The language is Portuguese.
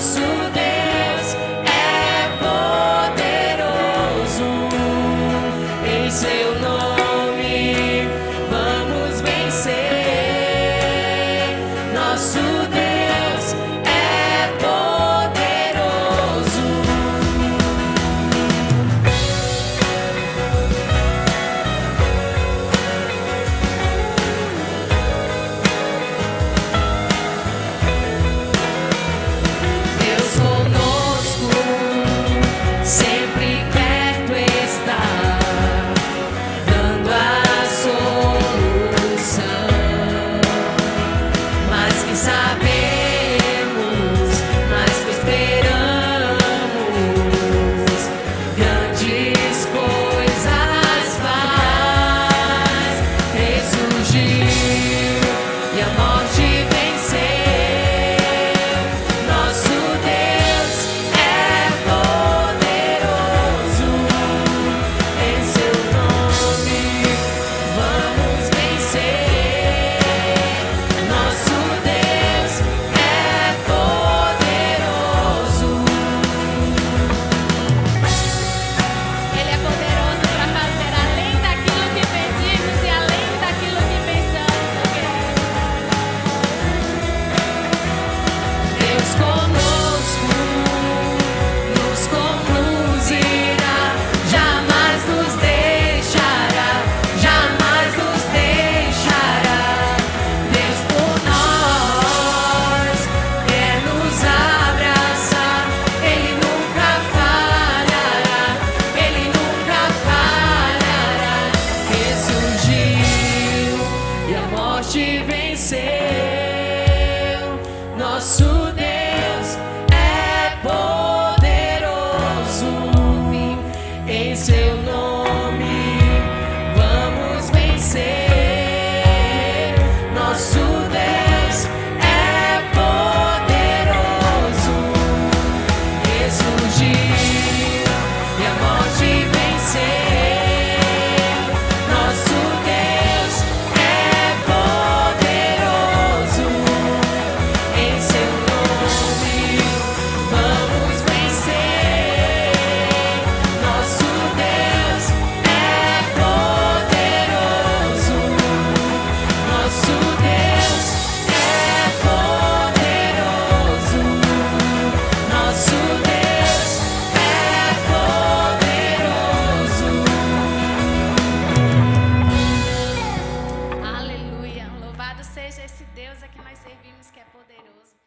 É seu nome. venceu. Nosso Deus é poderoso em seu nome. Vamos vencer. Nosso seja esse Deus a que nós servimos que é poderoso.